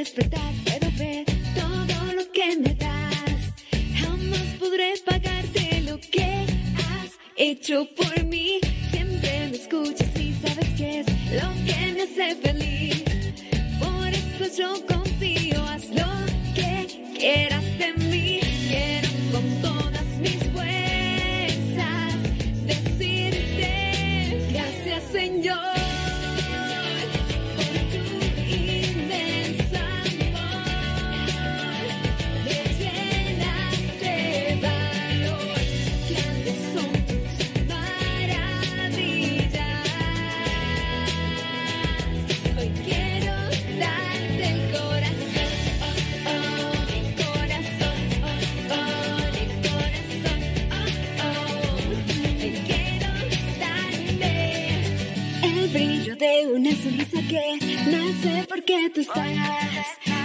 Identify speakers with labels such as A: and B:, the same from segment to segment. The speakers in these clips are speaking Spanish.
A: despertar, puedo ver todo lo que me das. Jamás podré pagarte lo que has hecho por mí. Siempre me escuchas y sabes que es lo que me hace feliz. Por eso yo confío, haz lo que quieras de mí. Nace porque tú estás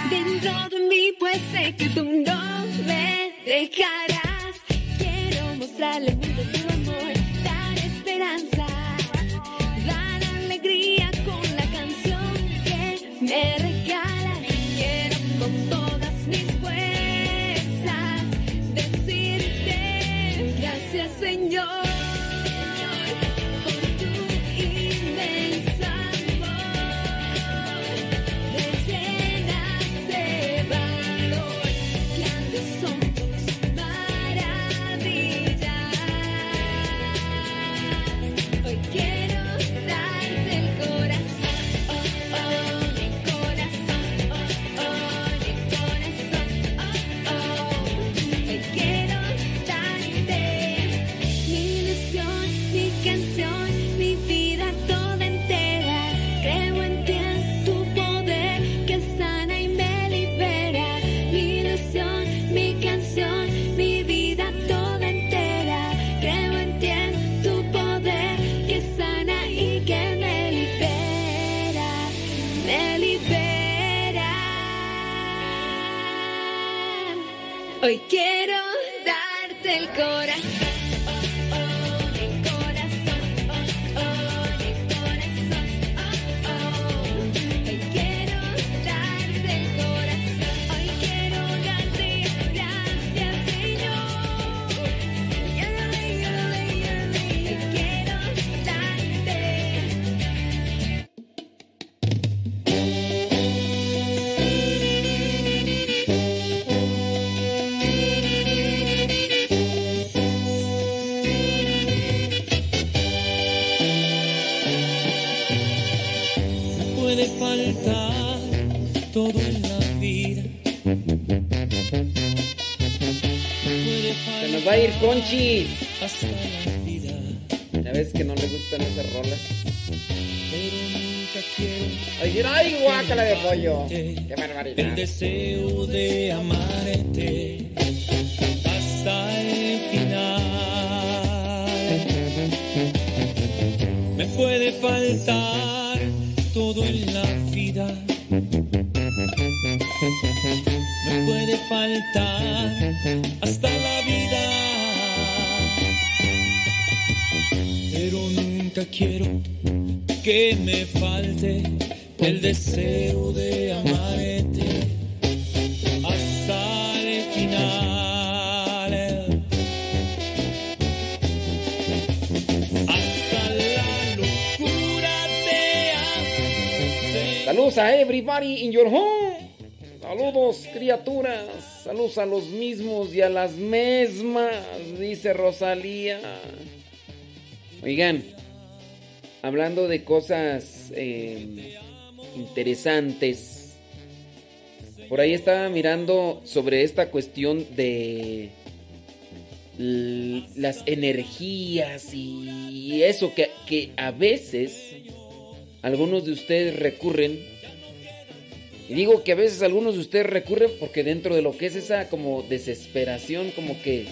A: dentro de mí, pues sé que tú no me dejarás. Quiero mostrarle al mundo
B: a ir Conchi.
C: hasta la vida,
B: Ya ves que no le gustan esas rolas.
C: pero nunca quiero
B: Ay, ay, guácala de pollo. Qué
C: el
B: barbaridad.
C: deseo de amarte quiero que me falte el deseo de amarte hasta el final. Hasta la locura de.
B: Saludos a everybody in your home. Saludos, criaturas. Saludos a los mismos y a las mismas, dice Rosalía. Oigan, hablando de cosas eh, interesantes, por ahí estaba mirando sobre esta cuestión de las energías y eso que, que a veces algunos de ustedes recurren. Y digo que a veces algunos de ustedes recurren porque dentro de lo que es esa como desesperación, como que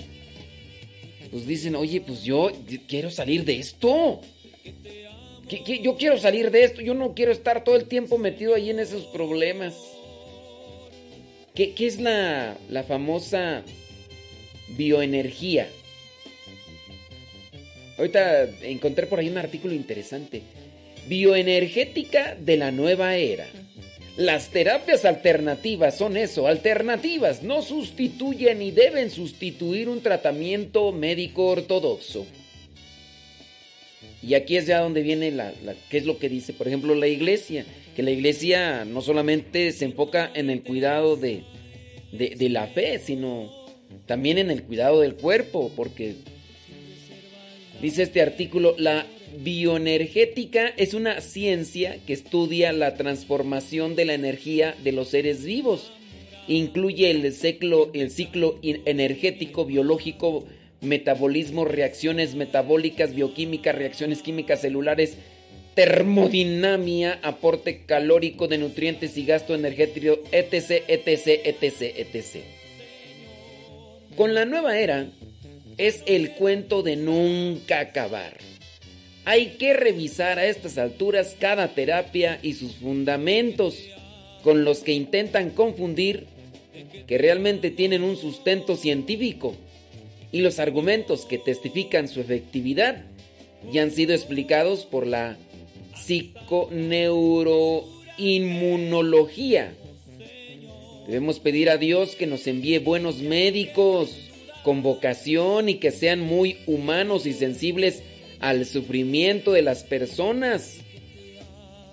B: pues dicen, oye, pues yo quiero salir de esto. Yo quiero salir de esto, yo no quiero estar todo el tiempo metido ahí en esos problemas. ¿Qué, qué es la, la famosa bioenergía? Ahorita encontré por ahí un artículo interesante. Bioenergética de la nueva era. Las terapias alternativas son eso, alternativas, no sustituyen ni deben sustituir un tratamiento médico ortodoxo. Y aquí es ya donde viene la, la, qué es lo que dice, por ejemplo, la iglesia, que la iglesia no solamente se enfoca en el cuidado de, de, de la fe, sino también en el cuidado del cuerpo, porque dice este artículo, la bioenergética es una ciencia que estudia la transformación de la energía de los seres vivos. Incluye el ciclo, el ciclo energético, biológico, metabolismo, reacciones metabólicas, bioquímica, reacciones químicas celulares, termodinamia, aporte calórico de nutrientes y gasto energético, etc, etc, etc, etc. Con la nueva era es el cuento de nunca acabar. Hay que revisar a estas alturas cada terapia y sus fundamentos con los que intentan confundir que realmente tienen un sustento científico y los argumentos que testifican su efectividad ya han sido explicados por la psiconeuroinmunología. Debemos pedir a Dios que nos envíe buenos médicos con vocación y que sean muy humanos y sensibles al sufrimiento de las personas.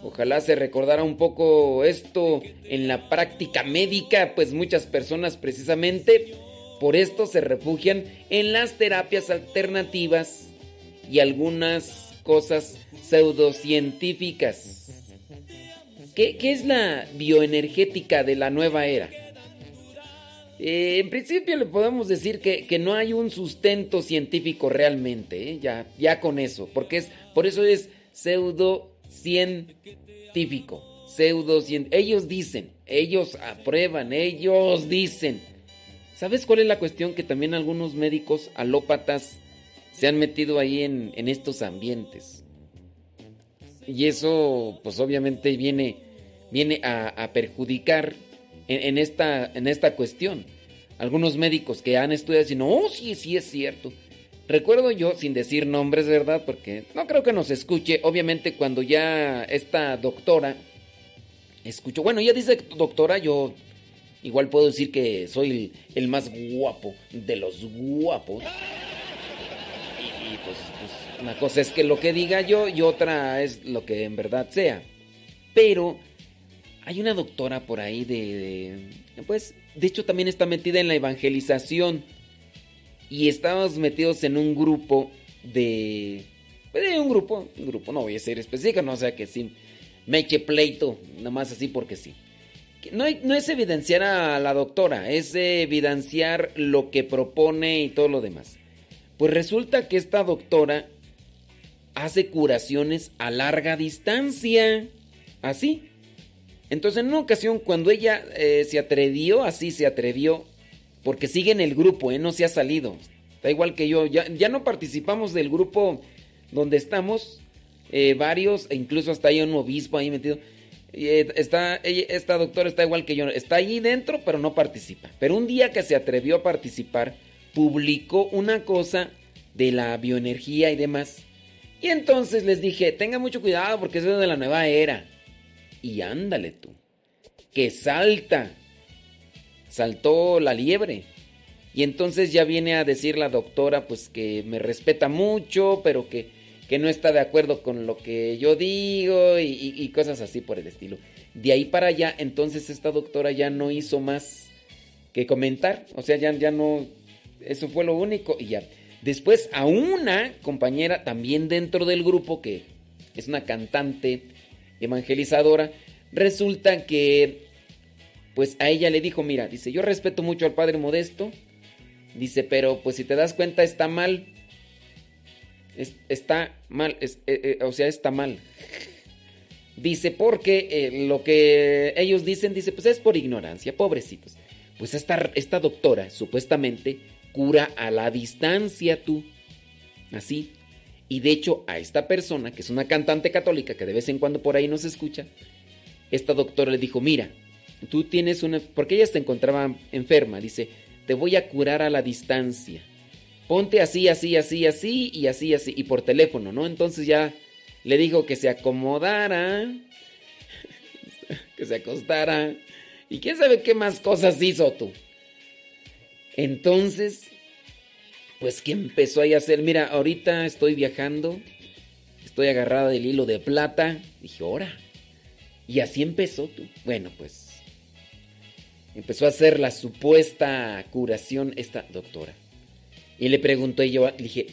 B: Ojalá se recordara un poco esto en la práctica médica, pues muchas personas precisamente por esto se refugian en las terapias alternativas y algunas cosas pseudocientíficas. ¿Qué, es la bioenergética de la nueva era? Eh, en principio le podemos decir que, que, no hay un sustento científico realmente, ¿eh? ya, ya con eso, porque es, por eso es pseudocientífico. Ellos dicen, ellos aprueban, ellos dicen. ¿Sabes cuál es la cuestión? Que también algunos médicos alópatas se han metido ahí en, estos ambientes. Y eso, pues obviamente viene, viene a, perjudicar en, esta, en esta cuestión. Algunos médicos que han estudiado dicen, oh, sí, sí es cierto. Recuerdo yo, sin decir nombres, ¿verdad? Porque no creo que nos escuche. Obviamente cuando ya esta doctora escuchó, bueno, ella dice doctora, yo igual puedo decir que soy el, más guapo de los guapos. Y, pues, pues, una cosa es que lo que diga yo y otra es lo que en verdad sea. Pero hay una doctora por ahí de, de, pues de hecho también está metida en la evangelización y estábamos metidos en un grupo de pues, un grupo un grupo no voy a ser específico no o sea que sí me eche pleito nada más así porque sí no, es evidenciar a la doctora es evidenciar lo que propone y todo lo demás pues resulta que esta doctora hace curaciones a larga distancia así entonces, en una ocasión, cuando ella eh, se atrevió, así se atrevió, porque sigue en el grupo, ¿eh? no se ha salido. Está igual que yo, ya, ya no participamos del grupo donde estamos, eh, varios, e incluso hasta hay un obispo ahí metido. Está, esta doctora está igual que yo, está ahí dentro, pero no participa. Pero un día que se atrevió a participar, publicó una cosa de la bioenergía y demás. Y entonces les dije, tenga mucho cuidado porque es de la nueva era. Y ándale tú, que salta, saltó la liebre. Y entonces ya viene a decir la doctora pues que me respeta mucho, pero que, que no está de acuerdo con lo que yo digo y, cosas así por el estilo. De ahí para allá, entonces esta doctora ya no hizo más que comentar, o sea, ya, ya no, eso fue lo único y ya. Después a una compañera también dentro del grupo que es una cantante evangelizadora, resulta que pues a ella le dijo, mira, dice, yo respeto mucho al Padre Modesto, dice, pero pues si te das cuenta está mal, es, está mal, eh, eh, o sea, está mal. Dice, porque eh, lo que ellos dicen, dice, pues es por ignorancia, pobrecitos. Pues esta, esta doctora supuestamente cura a la distancia tú, así, y de hecho, a esta persona, que es una cantante católica que de vez en cuando por ahí nos escucha, esta doctora le dijo, mira, tú tienes una... Porque ella se encontraba enferma, dice, te voy a curar a la distancia. Ponte así, así, así, así y así, así. Y por teléfono, ¿no? Entonces ya le dijo que se acomodara, que se acostara. Y quién sabe qué más cosas hizo tú. Entonces pues que empezó ahí a hacer, mira, ahorita estoy viajando, estoy agarrada del hilo de plata. Dije, ora. Y así empezó tú. Bueno, pues empezó a hacer la supuesta curación esta doctora. Y le pregunté yo, le dije,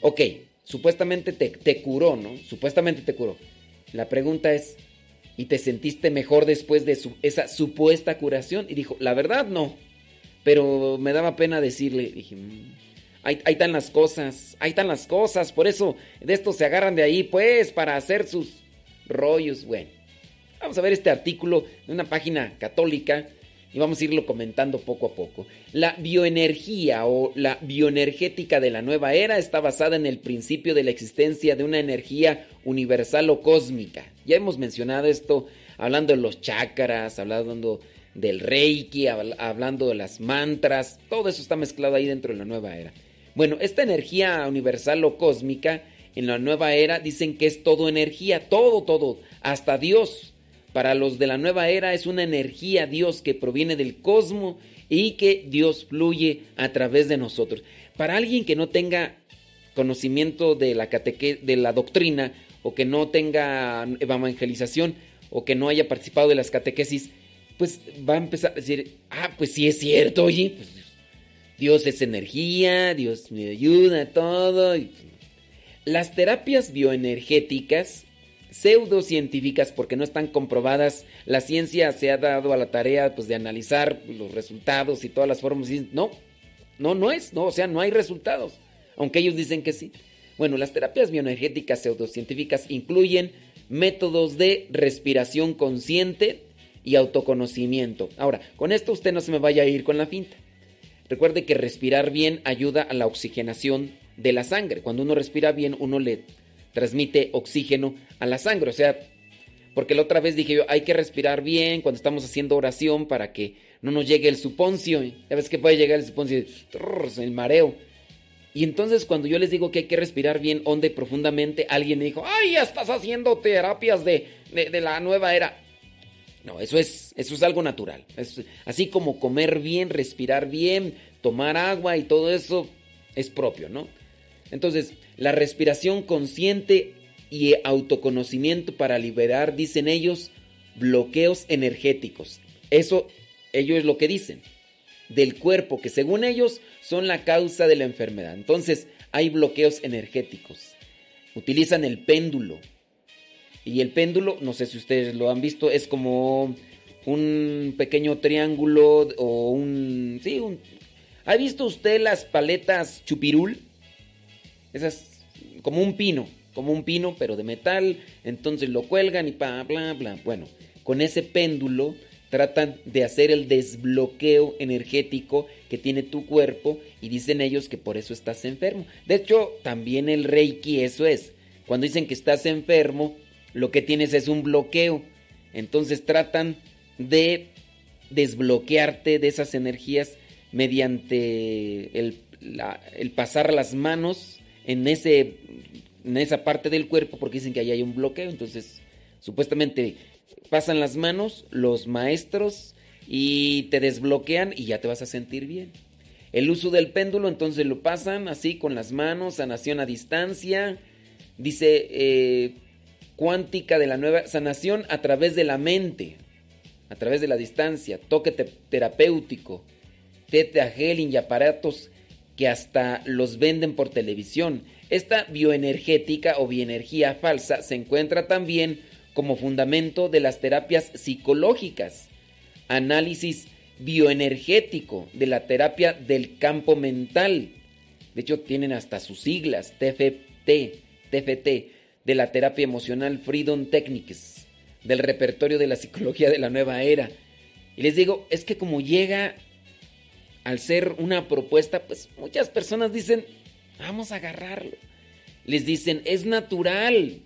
B: ok, supuestamente te, te curó, ¿no? Supuestamente te curó. La pregunta es, ¿y te sentiste mejor después de esa supuesta curación? Y dijo, la verdad no. Pero me daba pena decirle, dije, "Mm, ahí, ahí están las cosas, ahí están las cosas, por eso de esto se agarran de ahí, pues, para hacer sus rollos. Bueno, vamos a ver este artículo de una página católica y vamos a irlo comentando poco a poco. La bioenergía o la bioenergética de la nueva era está basada en el principio de la existencia de una energía universal o cósmica. Ya hemos mencionado esto hablando de los chakras, hablando del reiki, habl- hablando de las mantras, todo eso está mezclado ahí dentro de la nueva era. Bueno, esta energía universal o cósmica en la nueva era dicen que es todo energía, todo, todo, hasta Dios. Para los de la nueva era es una energía Dios que proviene del cosmos y que Dios fluye a través de nosotros. Para alguien que no tenga conocimiento de la cateque de la doctrina o que no tenga evangelización o que no haya participado de las catequesis, pues va a empezar a decir, ah, pues sí es cierto, oye, pues Dios es energía, Dios me ayuda, todo. y- Las terapias bioenergéticas, pseudocientíficas, porque no están comprobadas, la ciencia se ha dado a la tarea pues, de analizar los resultados y todas las formas. no, no, no es, no, o sea, no hay resultados, aunque ellos dicen que sí. Bueno, las terapias bioenergéticas pseudocientíficas incluyen métodos de respiración consciente y autoconocimiento. Ahora, con esto usted no se me vaya a ir con la finta. Recuerde que respirar bien ayuda a la oxigenación de la sangre. Cuando uno respira bien, uno le transmite oxígeno a la sangre. O sea, porque la otra vez dije yo, hay que respirar bien cuando estamos haciendo oración para que no nos llegue el suponcio. Ya ves que puede llegar el suponcio, el mareo. Y entonces cuando yo les digo que hay que respirar bien, honde profundamente, alguien me dijo, ay, ya estás haciendo terapias de, de, de la nueva era. No, eso es, eso es algo natural. Es- así como comer bien, respirar bien, tomar agua y todo eso es propio, ¿no? Entonces, la respiración consciente y autoconocimiento para liberar, dicen ellos, bloqueos energéticos. Eso, ellos es lo que dicen. Del cuerpo, que según ellos son la causa de la enfermedad. Entonces, hay bloqueos energéticos. Utilizan el péndulo. Y el péndulo, no sé si ustedes lo han visto, es como un pequeño triángulo o un... Sí, un... ¿Ha visto usted las paletas chupirul? Esas, como un pino, como un pino, pero de metal. Entonces lo cuelgan y pa, bla, bla. Bueno, con ese péndulo tratan de hacer el desbloqueo energético que tiene tu cuerpo y dicen ellos que por eso estás enfermo. De hecho, también el reiki eso es. Cuando dicen que estás enfermo, lo que tienes es un bloqueo. Entonces tratan de desbloquearte de esas energías mediante el, el pasar las manos en, ese, en esa parte del cuerpo porque dicen que ahí hay un bloqueo. Entonces, supuestamente pasan las manos los maestros y te desbloquean y ya te vas a sentir bien. El uso del péndulo, entonces lo pasan así con las manos, sanación a distancia. Dice eh, cuántica de la nueva sanación a través de la mente, a través de la distancia, toque te- terapéutico, teta healing y aparatos que hasta los venden por televisión. Esta bioenergética o bioenergía falsa se encuentra también como fundamento de las terapias psicológicas, análisis bioenergético de la terapia del campo mental. De hecho, tienen hasta sus siglas, TFT, TFT, de la terapia emocional Freedom Techniques, del repertorio de la psicología de la nueva era. Y les digo, es que como llega al ser una propuesta, pues muchas personas dicen, vamos a agarrarlo. Les dicen, es natural,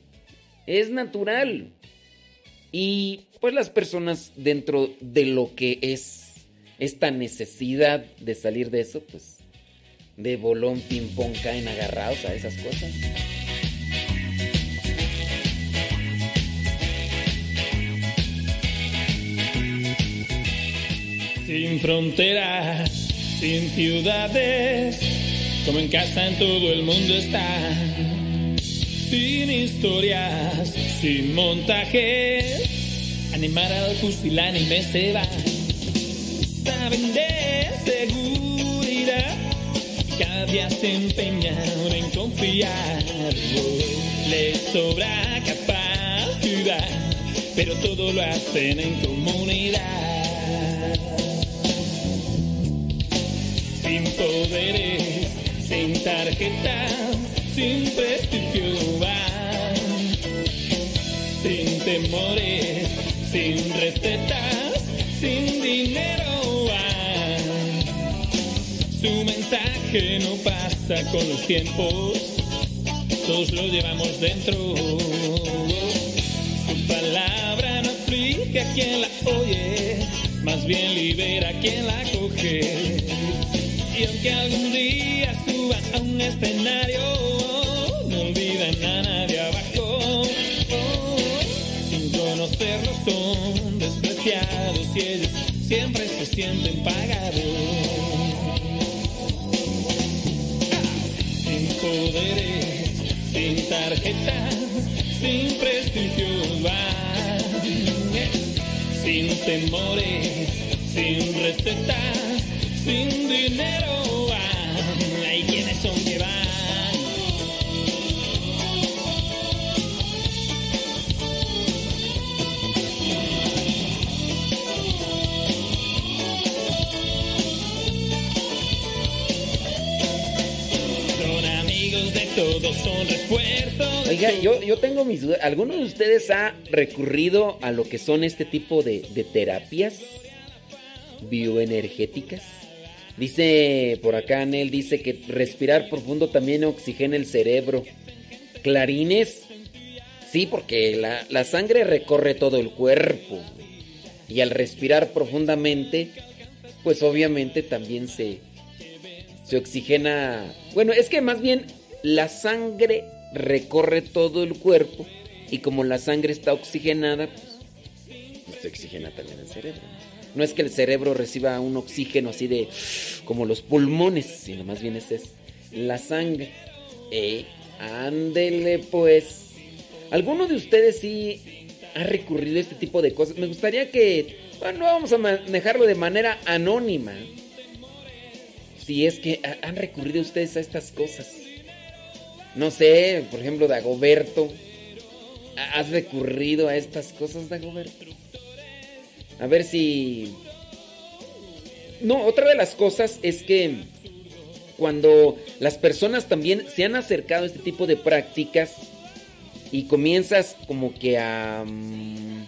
B: es natural. Y pues las personas dentro de lo que es esta necesidad de salir de eso, pues de bolón ping pong caen agarrados a esas cosas.
C: Sin fronteras, sin ciudades, como en casa en todo el mundo está. sin historias, sin montajes. Animar al pusilánime se va. Saben de seguridad, cada día se empeñan en confiar. Les sobra capacidad, pero todo lo hacen en comunidad. Sin poderes, sin tarjetas, sin prestigio van. Sin temores, sin recetas, sin dinero. Su mensaje no pasa con los tiempos, todos lo llevamos dentro. Su palabra no aflige a quien la oye, más bien libera a quien la coge. Aunque algún día suban a un escenario, no olvidan a nadie abajo. Sin conocerlos son despreciados y ellos siempre se sienten pagados. Sin poderes, sin tarjetas, sin prestigio van. Sin temores, sin recetas, sin dinero van. Hay quienes son que van. Son amigos de todos, son refuerzos.
B: Oiga, yo, yo tengo mis dudas. ¿Alguno de ustedes ha recurrido a lo que son este tipo de, de terapias bioenergéticas? Dice por acá, Anel, dice que respirar profundo también oxigena el cerebro. Clarines, sí, porque la, la sangre recorre todo el cuerpo. Y al respirar profundamente, pues obviamente también se, se oxigena. Bueno, es que más bien la sangre recorre todo el cuerpo y como la sangre está oxigenada, pues, pues se oxigena también el cerebro. No es que el cerebro reciba un oxígeno así de como los pulmones, sino más bien es, es la sangre. Eh, ándele pues. ¿Alguno de ustedes sí ha recurrido a este tipo de cosas? Me gustaría que, bueno, vamos a manejarlo de manera anónima si es que ha- han recurrido ustedes a estas cosas. No sé, por ejemplo, Dagoberto. ¿ha- ¿Has recurrido a estas cosas, Dagoberto? A ver si... No, otra de las cosas es que cuando las personas también se han acercado a este tipo de prácticas y comienzas como que a... mm,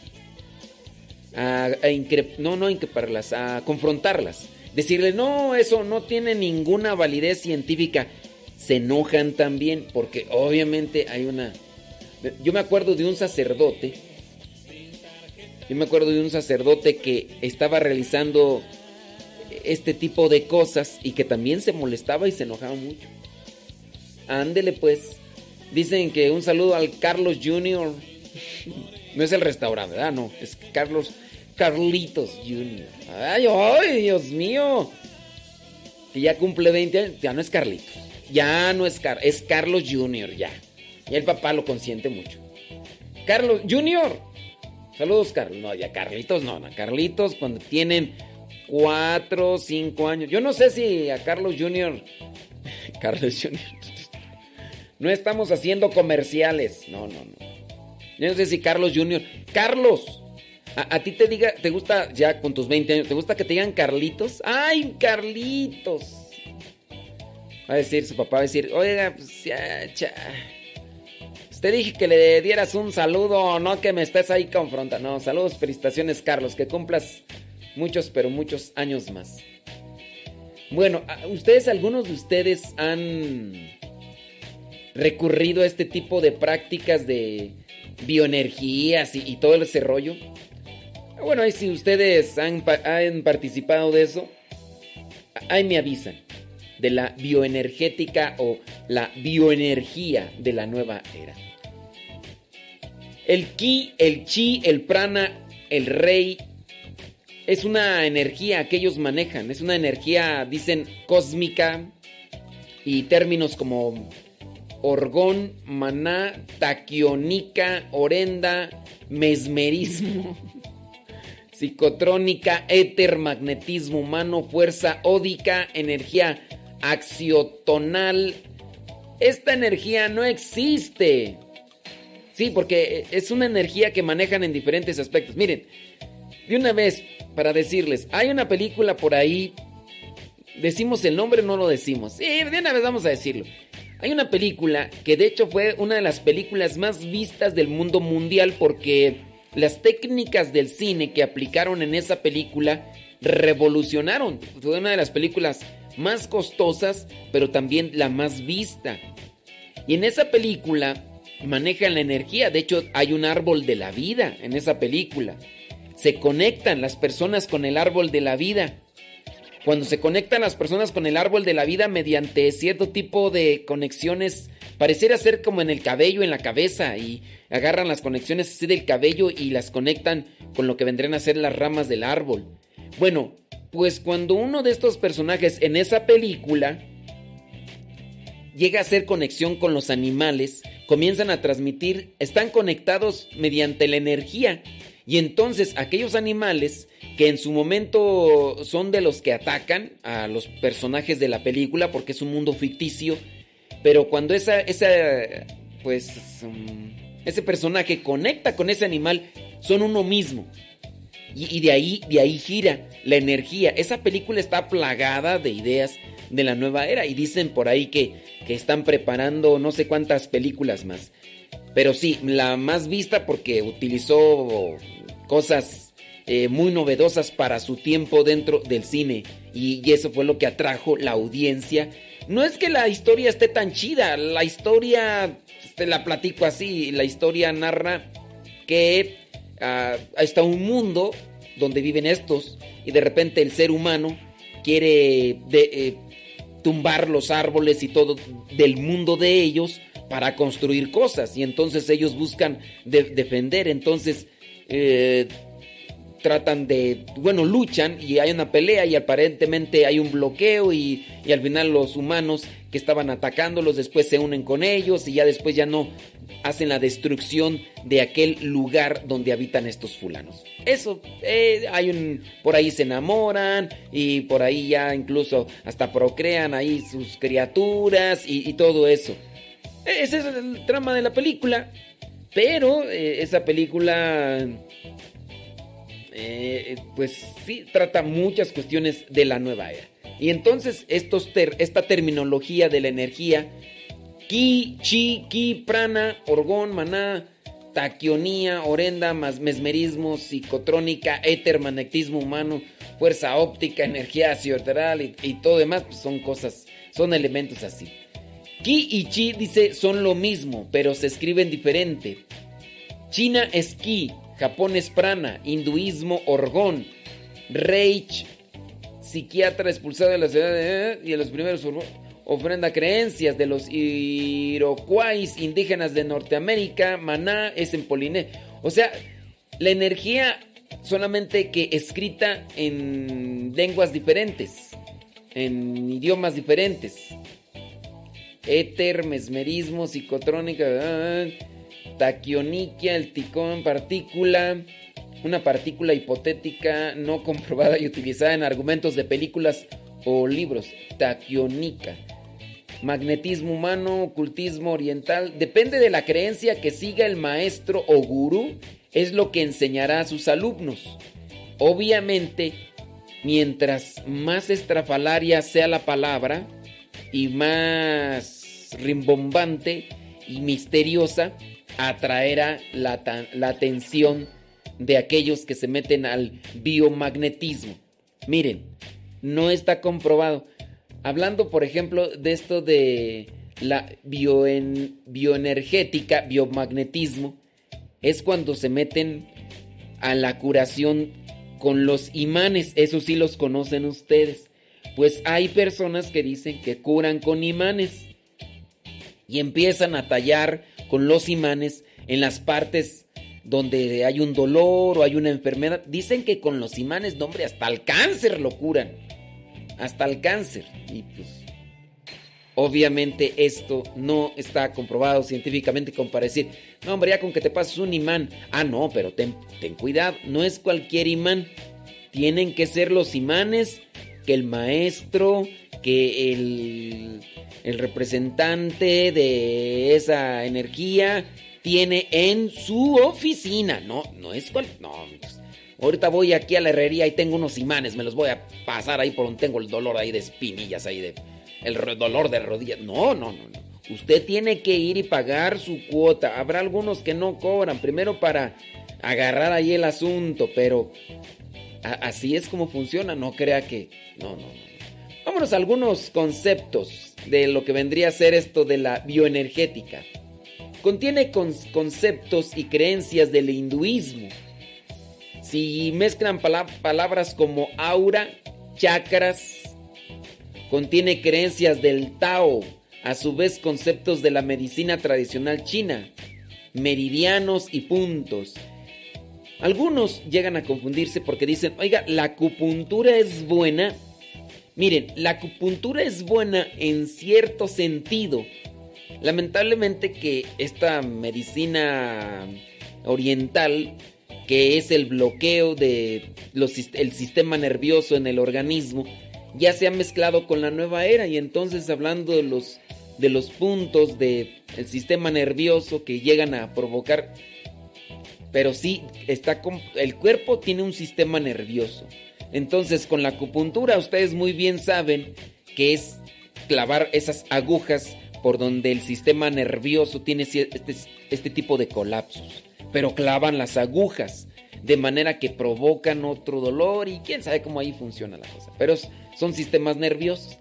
B: a, a incre- no, no increparlas, a confrontarlas. Decirle, no, eso no tiene ninguna validez científica. Se enojan también porque obviamente hay una... Yo me acuerdo de un sacerdote. Yo me acuerdo de un sacerdote que estaba realizando este tipo de cosas y que también se molestaba y se enojaba mucho. Ándele pues. Dicen que un saludo al Carlos Jr. No es el restaurante, ¿verdad? No, es Carlos Carlitos Jr. Ay, Dios mío. Que ya cumple 20 años, ya no es Carlitos. Ya no es Car, es Carlos Jr. ya. Y el papá lo consiente mucho. Carlos Jr. Saludos, Carlos. No, ya Carlitos no, no. Carlitos cuando tienen 4, 5 años. Yo no sé si a Carlos Jr. Carlos Jr. No estamos haciendo comerciales. No, no, no. Yo no sé si Carlos Jr. Carlos. A, a ti te diga, te gusta ya con tus 20 años, ¿te gusta que te digan Carlitos? ¡Ay, Carlitos! Va a decir su papá, va a decir, oiga, pues ya, cha. Te dije que le dieras un saludo, no que me estés ahí confrontando. No, saludos, felicitaciones, Carlos, que cumplas muchos, pero muchos años más. Bueno, ¿a- ¿ustedes, algunos de ustedes han recurrido a este tipo de prácticas de bioenergías y, y todo ese rollo? Bueno, si ustedes han, han participado de eso, ahí me avisan de la bioenergética o la bioenergía de la nueva era. El ki, el chi, el prana, el rey, es una energía que ellos manejan, es una energía, dicen, cósmica y términos como orgón, maná, taquionica, orenda, mesmerismo, psicotrónica, éter, magnetismo humano, fuerza ódica, energía axiotonal. Esta energía no existe. Sí, porque es una energía que manejan en diferentes aspectos. Miren, de una vez, para decirles, hay una película por ahí. ¿Decimos el nombre no lo decimos? Sí, de una vez vamos a decirlo. Hay una película que de hecho fue una de las películas más vistas del mundo mundial porque las técnicas del cine que aplicaron en esa película revolucionaron. Fue una de las películas más costosas, pero también la más vista. Y en esa película manejan la energía. De hecho, hay un árbol de la vida en esa película. Se conectan las personas con el árbol de la vida. Cuando se conectan las personas con el árbol de la vida mediante cierto tipo de conexiones, pareciera ser como en el cabello, en la cabeza, y agarran las conexiones así del cabello y las conectan con lo que vendrían a ser las ramas del árbol. Bueno, pues cuando uno de estos personajes en esa película llega a hacer conexión con los animales, comienzan a transmitir, están conectados mediante la energía. Y entonces aquellos animales que en su momento son de los que atacan a los personajes de la película porque es un mundo ficticio, pero cuando esa, pues, um, ese personaje conecta con ese animal, son uno mismo. Y, y, de ahí, de ahí gira la energía. Esa película está plagada de ideas de la nueva era y dicen por ahí que, están preparando no sé cuántas películas más. Pero sí, la más vista porque utilizó cosas eh, muy novedosas para su tiempo dentro del cine. Y, eso fue lo que atrajo la audiencia. No es que la historia esté tan chida, la historia, te la platico así, la historia narra que uh, está un mundo donde viven estos y de repente el ser humano quiere eh, tumbar los árboles y todo del mundo de ellos para construir cosas. Y entonces ellos buscan de, defender, entonces eh, tratan de, bueno, luchan y hay una pelea y aparentemente hay un bloqueo y, y, al final los humanos que estaban atacándolos después se unen con ellos y ya después ya no hacen la destrucción de aquel lugar donde habitan estos fulanos. Eso, eh, hay un, por ahí se enamoran y por ahí ya incluso hasta procrean ahí sus criaturas y, todo eso. Ese es el trama de la película. Pero eh, esa película, eh, pues sí, trata muchas cuestiones de la nueva era. Y entonces estos esta terminología de la energía, ki, chi, ki, prana, orgón, maná, taquionía, orenda, mesmerismo, psicotrónica, éter, magnetismo humano, fuerza óptica, energía aciotral y, y todo demás, pues son cosas, son elementos así. Ki y Chi dice son lo mismo, pero se escriben diferente. China es Ki, Japón es Prana, hinduismo Orgón, Reich, psiquiatra expulsado de la ciudad de, y de los primeros ofrenda creencias de los iroquois indígenas de Norteamérica, Maná es en Polinesia. O sea, la energía solamente que escrita en lenguas diferentes, en idiomas diferentes éter, mesmerismo, psicotrónica, taquioniquia, el ticón, partícula, una partícula hipotética no comprobada y utilizada en argumentos de películas o libros, taquionica. Magnetismo humano, ocultismo oriental, depende de la creencia que siga el maestro o gurú, es lo que enseñará a sus alumnos. Obviamente, mientras más estrafalaria sea la palabra y más rimbombante y misteriosa, atraerá la, la atención de aquellos que se meten al biomagnetismo. Miren, no está comprobado. Hablando, por ejemplo, de esto de la bioen, bioenergética, biomagnetismo, es cuando se meten a la curación con los imanes. Eso sí los conocen ustedes. Pues hay personas que dicen que curan con imanes y empiezan a tallar con los imanes en las partes donde hay un dolor o hay una enfermedad. Dicen que con los imanes, no hombre, hasta el cáncer lo curan. Hasta el cáncer. Y pues Obviamente esto no está comprobado científicamente como para decir, no hombre, ya con que te pases un imán. Ah, no, pero ten, ten cuidado, no es cualquier imán. Tienen que ser los imanes que el maestro, que el, el representante de esa energía tiene en su oficina. No, no es cual... No, pues, ahorita voy aquí a la herrería y tengo unos imanes, me los voy a pasar ahí por donde tengo el dolor ahí de espinillas, ahí de... El dolor de rodillas. No, no, no, no. Usted tiene que ir y pagar su cuota. Habrá algunos que no cobran, primero para agarrar ahí el asunto, pero así es como funciona, no crea que... No, no, no. Vámonos a algunos conceptos de lo que vendría a ser esto de la bioenergética. Contiene conceptos y creencias del hinduismo. Si mezclan palabras como aura, chakras, contiene creencias del Tao, a su vez conceptos de la medicina tradicional china, meridianos y puntos. Algunos llegan a confundirse porque dicen, oiga, la acupuntura es buena. Miren, la acupuntura es buena en cierto sentido. Lamentablemente que esta medicina oriental, que es el bloqueo del sistema nervioso en el organismo, ya se ha mezclado con la nueva era y entonces hablando de los de los puntos del sistema nervioso que llegan a provocar pero sí está el cuerpo tiene un sistema nervioso. Entonces, con la acupuntura ustedes muy bien saben que es clavar esas agujas por donde el sistema nervioso tiene este, este tipo de colapsos, pero clavan las agujas de manera que provocan otro dolor y quién sabe cómo ahí funciona la cosa. Pero son sistemas nerviosos.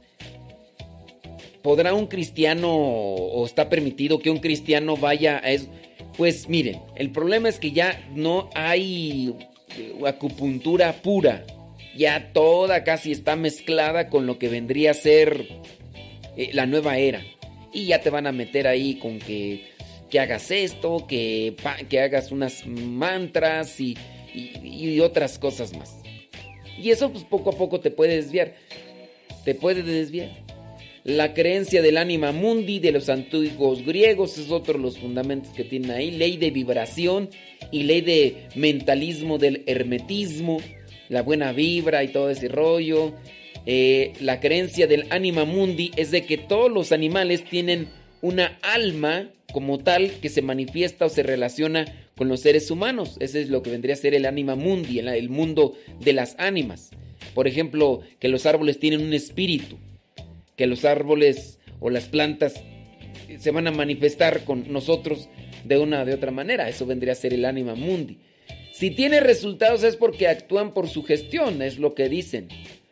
B: ¿Podrá un cristiano o está permitido que un cristiano vaya a eso? Pues miren, el problema es que ya no hay acupuntura pura. Ya toda casi está mezclada con lo que vendría a ser eh, la nueva era. Y ya te van a meter ahí con que, que hagas esto, que, que hagas unas mantras y, y otras cosas más. Y eso pues poco a poco te puede desviar. Te puede desviar. La creencia del ánima mundi de los antiguos griegos es otro de los fundamentos que tienen ahí. Ley de vibración y ley de mentalismo del hermetismo. La buena vibra y todo ese rollo. Eh, la creencia del ánima mundi es de que todos los animales tienen una alma como tal que se manifiesta o se relaciona con los seres humanos. Ese es lo que vendría a ser el anima mundi, el mundo de las ánimas. Por ejemplo, que los árboles tienen un espíritu, que los árboles o las plantas se van a manifestar con nosotros de una de otra manera. Eso vendría a ser el anima mundi. Si tiene resultados es porque actúan por su gestión, es lo que dicen.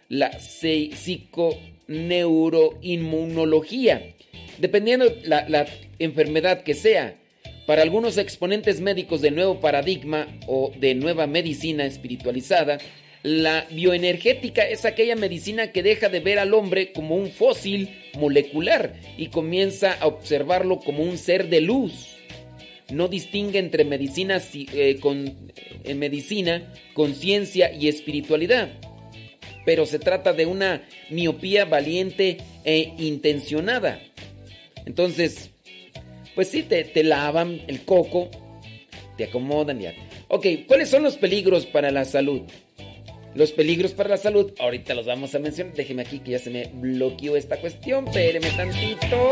B: La psiconeuroinmunología. Dependiendo la, la enfermedad que sea, para algunos exponentes médicos del nuevo paradigma o de nueva medicina espiritualizada, la bioenergética es aquella medicina que deja de ver al hombre como un fósil molecular y comienza a observarlo como un ser de luz. No distingue entre medicina, eh, con, eh, medicina, conciencia y espiritualidad. Pero se trata de una miopía valiente e intencionada. Entonces, pues sí, te, lavan el coco, te acomodan ya. Ok, ¿cuáles son los peligros para la salud? Los peligros para la salud, ahorita los vamos a mencionar. Déjeme aquí que ya se me bloqueó esta cuestión. Espéreme tantito.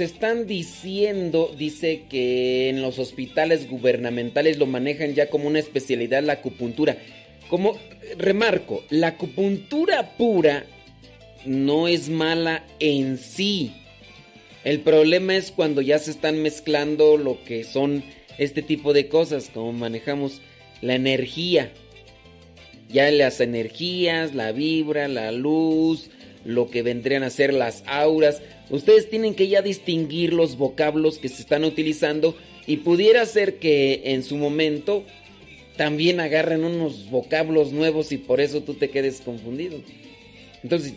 B: Están diciendo, dice que en los hospitales gubernamentales lo manejan ya como una especialidad la acupuntura. Como remarco, la acupuntura pura no es mala en sí. El problema es cuando ya se están mezclando lo que son este tipo de cosas, como manejamos la energía. Ya las energías, la vibra, la luz, lo que vendrían a ser las auras. Ustedes tienen que ya distinguir los vocablos que se están utilizando y pudiera ser que en su momento también agarren unos vocablos nuevos y por eso tú te quedes confundido. Entonces,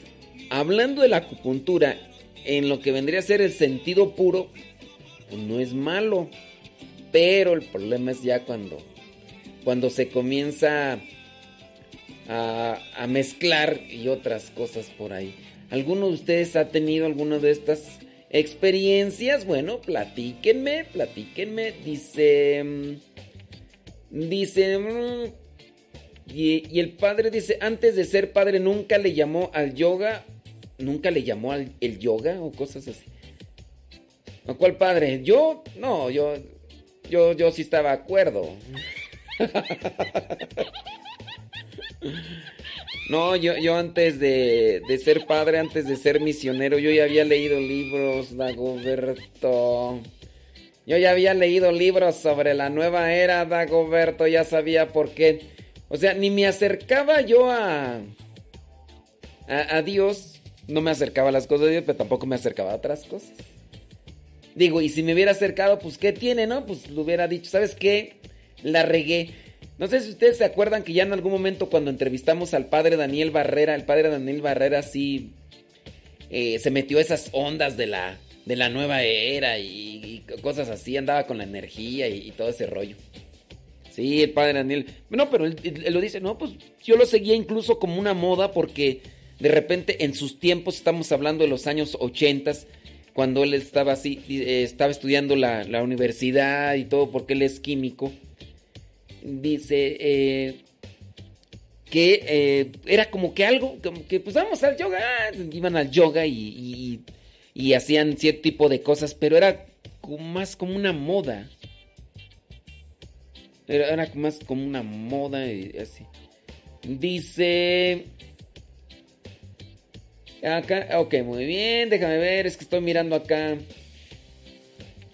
B: hablando de la acupuntura en lo que vendría a ser el sentido puro, pues no es malo. Pero el problema es ya cuando, cuando se comienza a, mezclar y otras cosas por ahí. ¿Alguno de ustedes ha tenido alguna de estas experiencias? Bueno, platíquenme, platíquenme. Dice... mm, Dice... mm, Y, y el padre dice, antes de ser padre nunca le llamó al yoga, nunca le llamó al el yoga o cosas así. ¿A cuál padre? Yo, no, yo, yo, yo sí estaba de acuerdo. No, yo, yo antes de, de ser padre, antes de ser misionero, yo ya había leído libros, Dagoberto. Yo ya había leído libros sobre la nueva era, Dagoberto, ya sabía por qué. O sea, ni me acercaba yo a, a, Dios, no me acercaba a las cosas de Dios, pero tampoco me acercaba a otras cosas. Digo, y si me hubiera acercado, pues ¿qué tiene, no? Pues lo hubiera dicho, ¿sabes qué? La regué. No sé si ustedes se acuerdan que ya en algún momento cuando entrevistamos al padre Daniel Barrera, el padre Daniel Barrera sí eh, se metió esas ondas de la, de la nueva era y, cosas así, andaba con la energía y, todo ese rollo. Sí, el padre Daniel. No, pero él, él lo dice, no, pues yo lo seguía incluso como una moda porque de repente en sus tiempos, estamos hablando de los años 80, cuando él estaba así, eh, estaba estudiando la, la universidad y todo porque él es químico dice eh, que eh, era como que algo, como que pues vamos al yoga, iban al yoga y, y, hacían cierto tipo de cosas, pero era más como una moda. Era, más como una moda así. Dice... Acá, ok, muy bien, déjame ver, es que estoy mirando acá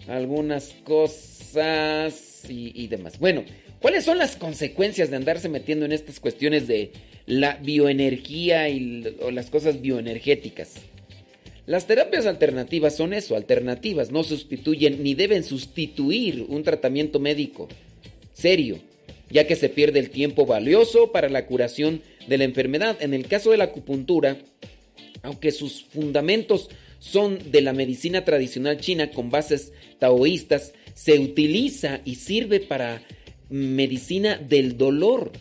B: algunas cosas y demás. Bueno, ¿Cuáles son las consecuencias de andarse metiendo en estas cuestiones de la bioenergía y o las cosas bioenergéticas? Las terapias alternativas son eso, alternativas, no sustituyen ni deben sustituir un tratamiento médico serio, ya que se pierde el tiempo valioso para la curación de la enfermedad. En el caso de la acupuntura, aunque sus fundamentos son de la medicina tradicional china con bases taoístas, se utiliza y sirve para medicina del dolor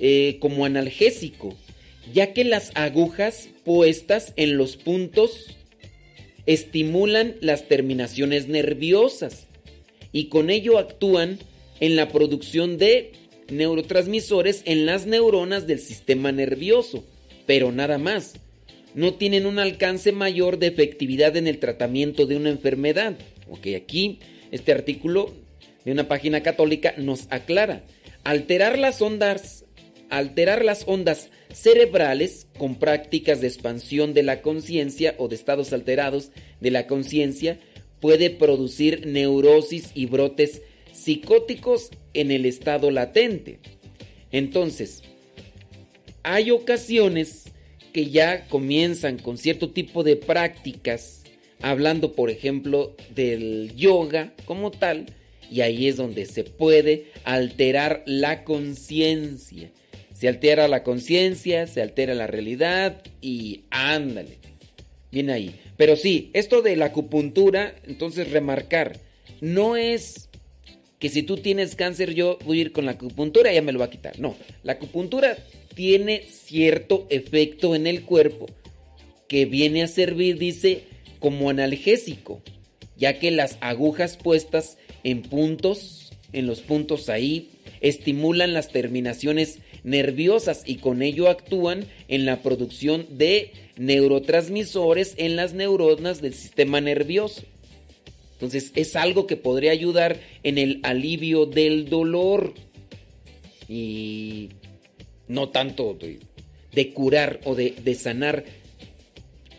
B: eh, como analgésico, ya que las agujas puestas en los puntos estimulan las terminaciones nerviosas y con ello actúan en la producción de neurotransmisores en las neuronas del sistema nervioso, pero nada más. No tienen un alcance mayor de efectividad en el tratamiento de una enfermedad. Ok, aquí este artículo de una página católica nos aclara. Alterar las ondas, alterar las ondas cerebrales con prácticas de expansión de la conciencia o de estados alterados de la conciencia puede producir neurosis y brotes psicóticos en el estado latente. Entonces, hay ocasiones que ya comienzan con cierto tipo de prácticas, hablando por ejemplo del yoga como tal, y ahí es donde se puede alterar la conciencia. Se altera la conciencia, se altera la realidad y ándale. Bien ahí. Pero sí, esto de la acupuntura, entonces remarcar, no es que si tú tienes cáncer yo voy a ir con la acupuntura y ya me lo va a quitar. No, la acupuntura tiene cierto efecto en el cuerpo que viene a servir, dice, como analgésico, ya que las agujas puestas en puntos, en los puntos ahí, estimulan las terminaciones nerviosas y con ello actúan en la producción de neurotransmisores en las neuronas del sistema nervioso. Entonces es algo que podría ayudar en el alivio del dolor y no tanto de, curar o de sanar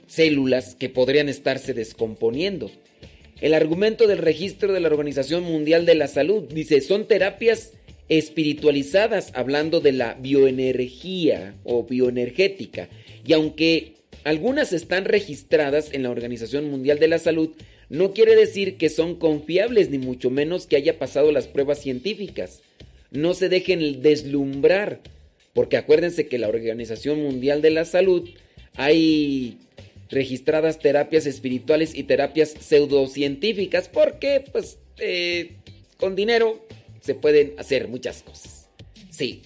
B: células que podrían estarse descomponiendo. El argumento del registro de la Organización Mundial de la Salud dice, son terapias espiritualizadas, hablando de la bioenergía o bioenergética. Y aunque algunas están registradas en la Organización Mundial de la Salud, no quiere decir que son confiables, ni mucho menos que haya pasado las pruebas científicas. No se dejen deslumbrar, porque acuérdense que la Organización Mundial de la Salud hay registradas terapias espirituales y terapias pseudocientíficas, porque pues eh, con dinero se pueden hacer muchas cosas. Sí.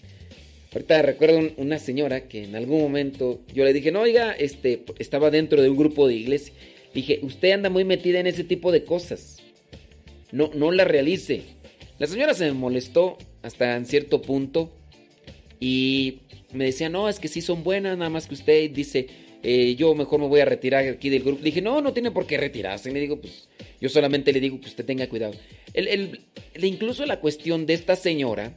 B: Ahorita recuerdo una señora que en algún momento yo le dije, no, oiga, este, estaba dentro de un grupo de iglesia. Dije, usted anda muy metida en ese tipo de cosas. No, no la realice. La señora se me molestó hasta en cierto punto y me decía, no, es que sí son buenas, nada más que usted dice, eh, yo mejor me voy a retirar aquí del grupo. Le dije, no, no tiene por qué retirarse. Me digo, pues yo solamente le digo que usted tenga cuidado. El, el, incluso la cuestión de esta señora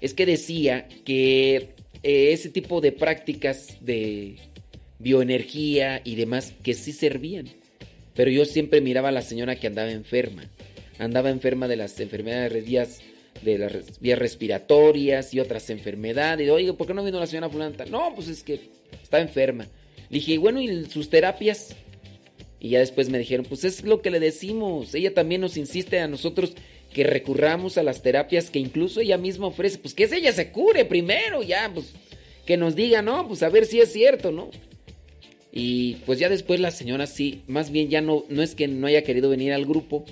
B: es que decía que eh, ese tipo de prácticas de bioenergía y demás que sí servían. Pero yo siempre miraba a la señora que andaba enferma. Andaba enferma de las enfermedades vías, de las vías respiratorias y otras enfermedades. Y oye, ¿por qué no vino la señora fulana? No, pues es que está enferma. Dije, bueno, ¿y sus terapias? Y ya después me dijeron, pues es lo que le decimos. Ella también nos insiste a nosotros que recurramos a las terapias que incluso ella misma ofrece. Pues que es ella se cure primero, ya, pues que nos diga, ¿no? Pues a ver si es cierto, ¿no? Y pues ya después la señora sí, más bien ya no, no es que no haya querido venir al grupo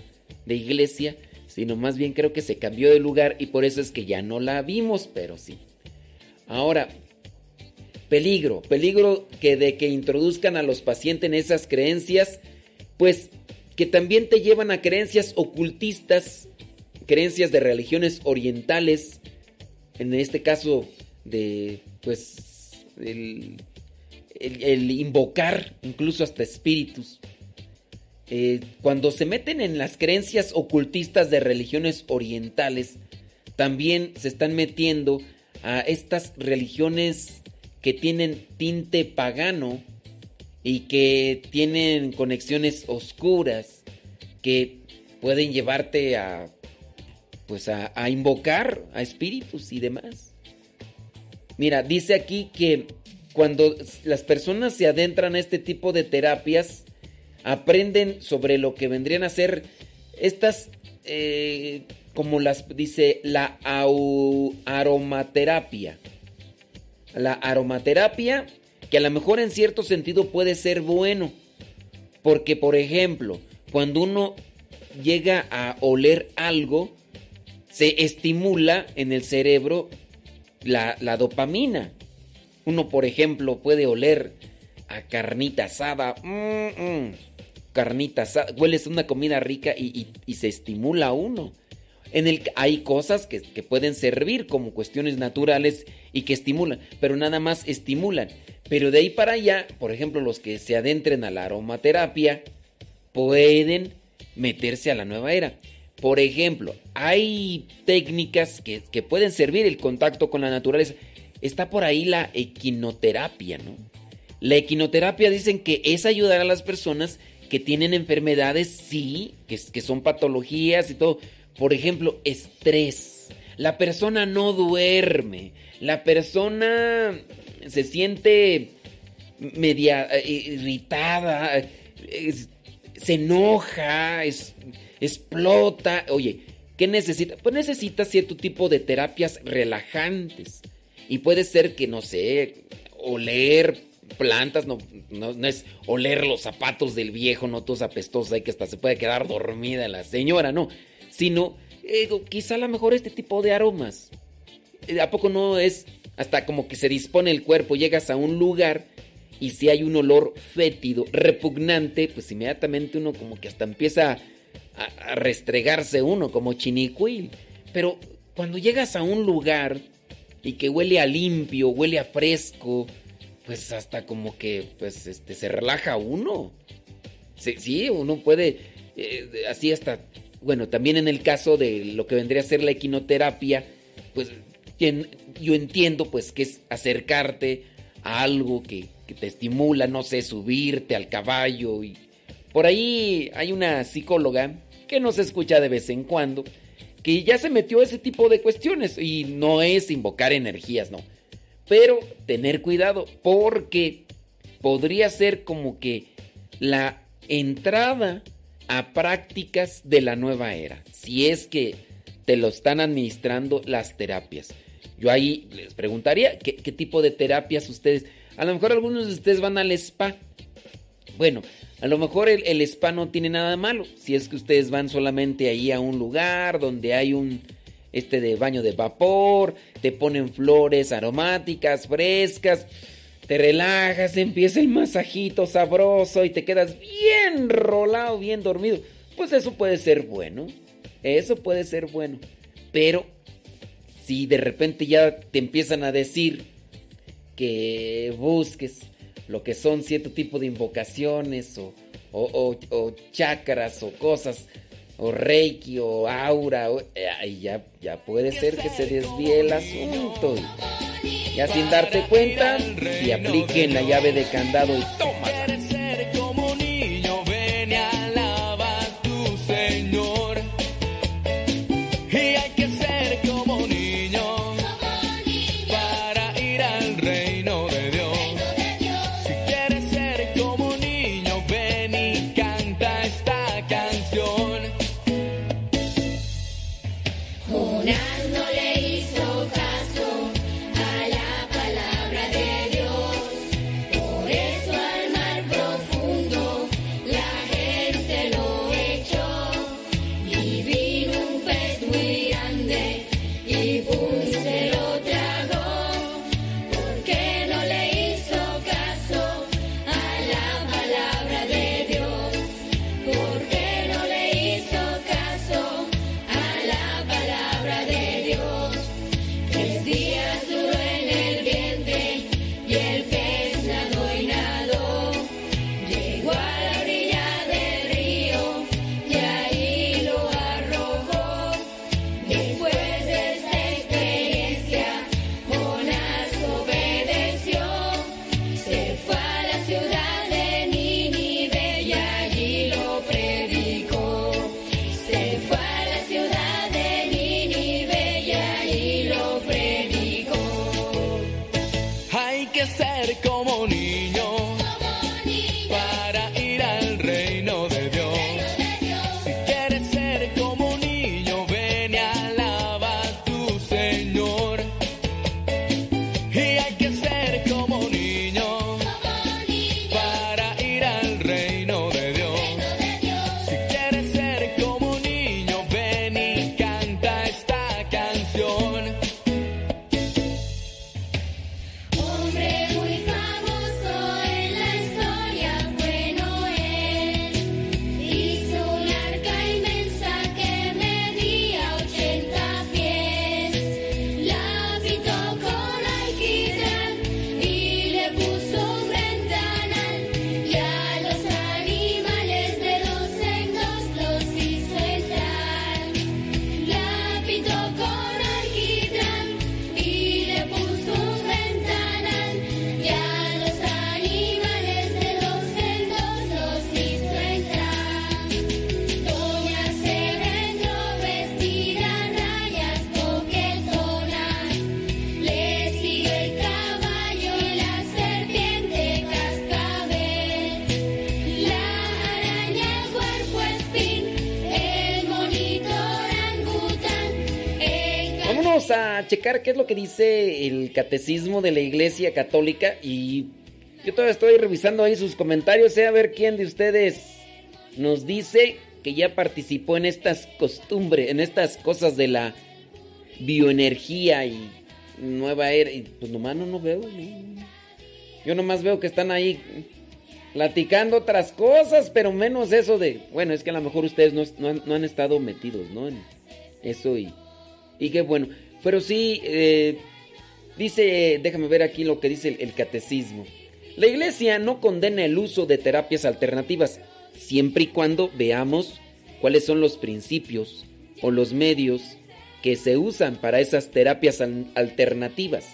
B: de iglesia, sino más bien creo que se cambió de lugar y por eso es que ya no la vimos, pero sí. Ahora, peligro, peligro que de que introduzcan a los pacientes en esas creencias, pues que también te llevan a creencias ocultistas, creencias de religiones orientales, en este caso de pues el, invocar incluso hasta espíritus. Eh, cuando se meten en las creencias ocultistas de religiones orientales, también se están metiendo a estas religiones que tienen tinte pagano y que tienen conexiones oscuras que pueden llevarte a pues a, a, invocar a espíritus y demás. Mira, dice aquí que cuando las personas se adentran a este tipo de terapias, aprenden sobre lo que vendrían a ser estas, eh, como las dice, la aromaterapia la aromaterapia, que a lo mejor en cierto sentido puede ser bueno. Porque, por ejemplo, cuando uno llega a oler algo, se estimula en el cerebro la, dopamina. Uno, por ejemplo, puede oler a carnita asada. Mm, mm, carnita asada. Hueles una comida rica y, y, se estimula uno. En el, hay cosas que, que pueden servir como cuestiones naturales y que estimulan, pero nada más estimulan. Pero de ahí para allá, por ejemplo, los que se adentren a la aromaterapia pueden meterse a la nueva era. Por ejemplo, hay técnicas que, que pueden servir el contacto con la naturaleza. Está por ahí la equinoterapia, ¿no? La equinoterapia dicen que es ayudar a las personas que tienen enfermedades, sí, que, que son patologías y todo. Por ejemplo, estrés. La persona no duerme, la persona se siente media eh, irritada, se enoja, explota. Oye, ¿qué necesita? Pues necesita cierto tipo de terapias relajantes. Y puede ser que, no sé, oler plantas, no, no, es oler los zapatos del viejo, no todos apestosos, hay que hasta se puede quedar dormida la señora, no. Sino, eh, quizá a lo mejor este tipo de aromas ¿A poco no es hasta como que se dispone el cuerpo, llegas a un lugar y si hay un olor fétido, repugnante, pues inmediatamente uno como que hasta empieza a, restregarse uno como chinicuil. Pero cuando llegas a un lugar y que huele a limpio, huele a fresco, pues hasta como que pues este se relaja uno. Sí, sí, uno puede eh, así hasta bueno, también en el caso de lo que vendría a ser la equinoterapia, pues yo entiendo pues que es acercarte a algo que, que te estimula, no sé, subirte al caballo y por ahí hay una psicóloga que nos escucha de vez en cuando que ya se metió a ese tipo de cuestiones y no es invocar energías, no. Pero tener cuidado porque podría ser como que la entrada a prácticas de la nueva era, si es que te lo están administrando las terapias. Yo ahí les preguntaría qué, tipo de terapias ustedes, a lo mejor algunos de ustedes van al spa. Bueno, a lo mejor el, el spa no tiene nada de malo, si es que ustedes van solamente ahí a un lugar donde hay un este de baño de vapor, te ponen flores aromáticas, frescas, te relajas, empieza el masajito sabroso y te quedas bien rolado, bien dormido. Pues eso puede ser bueno. Eso puede ser bueno. Pero si de repente ya te empiezan a decir que busques lo que son cierto tipo de invocaciones o, o, o- o chakras o cosas, o reiki o aura, o- eh, ya, ya puede ser que se desvíe el asunto. Y ya sin darte cuenta, y apliquen la llave de candado y toma. Qué es lo que dice el catecismo de la Iglesia Católica y yo todavía estoy revisando ahí sus comentarios, eh, a ver quién de ustedes nos dice que ya participó en estas costumbres, en estas cosas de la bioenergía y nueva era. Y pues nomás no, no veo, no. Yo nomás veo que están ahí platicando otras cosas, pero menos eso de, bueno, es que a lo mejor ustedes no, no han, no han estado metidos, ¿no? En eso y, y qué bueno. Pero sí, eh, Dice, déjame ver aquí lo que dice el, el catecismo. La iglesia no condena el uso de terapias alternativas, siempre y cuando veamos cuáles son los principios o los medios que se usan para esas terapias al- alternativas.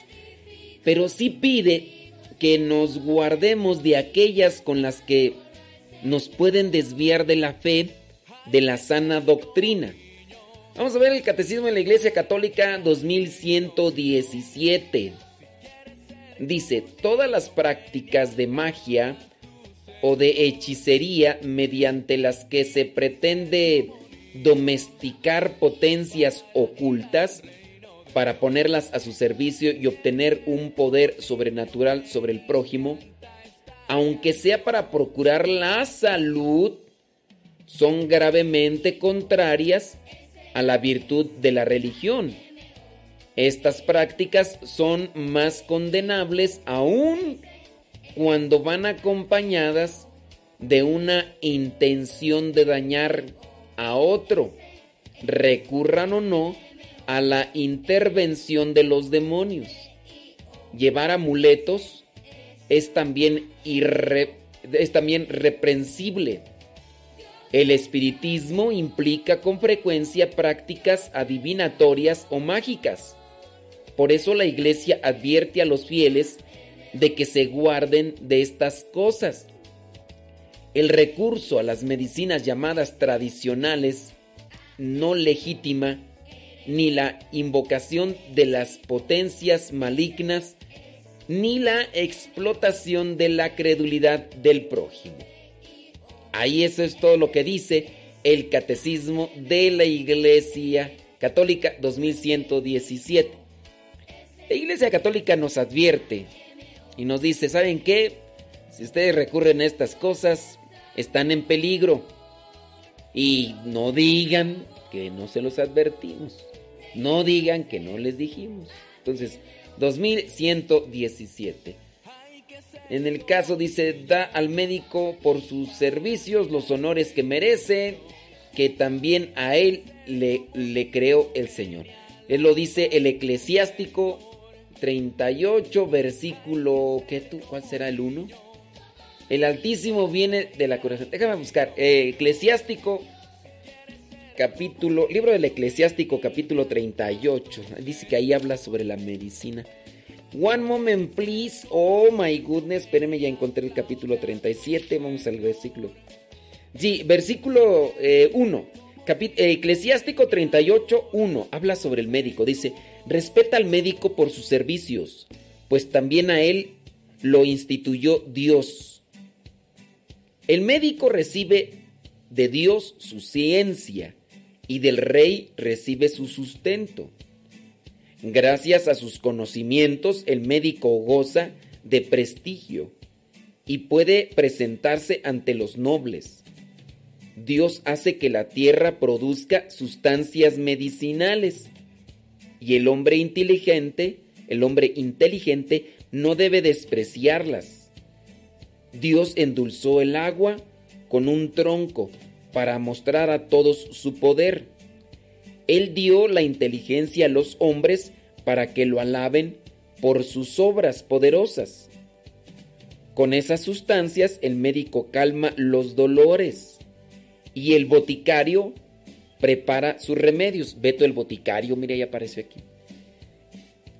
B: Pero sí pide que nos guardemos de aquellas con las que nos pueden desviar de la fe, de la sana doctrina. Vamos a ver el Catecismo de la Iglesia Católica 2117. Dice, todas las prácticas de magia o de hechicería mediante las que se pretende domesticar potencias ocultas para ponerlas a su servicio y obtener un poder sobrenatural sobre el prójimo, aunque sea para procurar la salud, son gravemente contrarias a la virtud de la religión. Estas prácticas son más condenables aún cuando van acompañadas de una intención de dañar a otro, recurran o no a la intervención de los demonios. Llevar amuletos es también, irre- es también reprensible. El espiritismo implica con frecuencia prácticas adivinatorias o mágicas. Por eso la iglesia advierte a los fieles de que se guarden de estas cosas. El recurso a las medicinas llamadas tradicionales no legítima ni la invocación de las potencias malignas ni la explotación de la credulidad del prójimo. Ahí eso es todo lo que dice el Catecismo de la Iglesia Católica 2117. La Iglesia Católica nos advierte y nos dice, ¿saben qué? Si ustedes recurren a estas cosas, están en peligro. Y no digan que no se los advertimos. No digan que no les dijimos. Entonces, 2117. En el caso dice, da al médico por sus servicios los honores que merece, que también a él le, le creó el Señor. Él lo dice el eclesiástico 38, versículo, ¿qué tú? ¿Cuál será el 1? El Altísimo viene de la corazón. Déjame buscar. eh, eclesiástico, capítulo, libro del Eclesiástico, capítulo 38. Dice que ahí habla sobre la medicina. One moment, please. Oh my goodness. Espérenme, ya encontré el capítulo 37. Vamos al versículo. Sí, versículo 1. Eclesiástico 38, 1. Habla sobre el médico. Dice: Respeta al médico por sus servicios, pues también a él lo instituyó Dios. El médico recibe de Dios su ciencia y del rey recibe su sustento. Gracias a sus conocimientos, el médico goza de prestigio y puede presentarse ante los nobles. Dios hace que la tierra produzca sustancias medicinales y el hombre inteligente, el hombre inteligente no debe despreciarlas. Dios endulzó el agua con un tronco para mostrar a todos su poder. Él dio la inteligencia a los hombres para que lo alaben por sus obras poderosas. Con esas sustancias el médico calma los dolores y el boticario prepara sus remedios. Beto el boticario, mire, ya apareció aquí.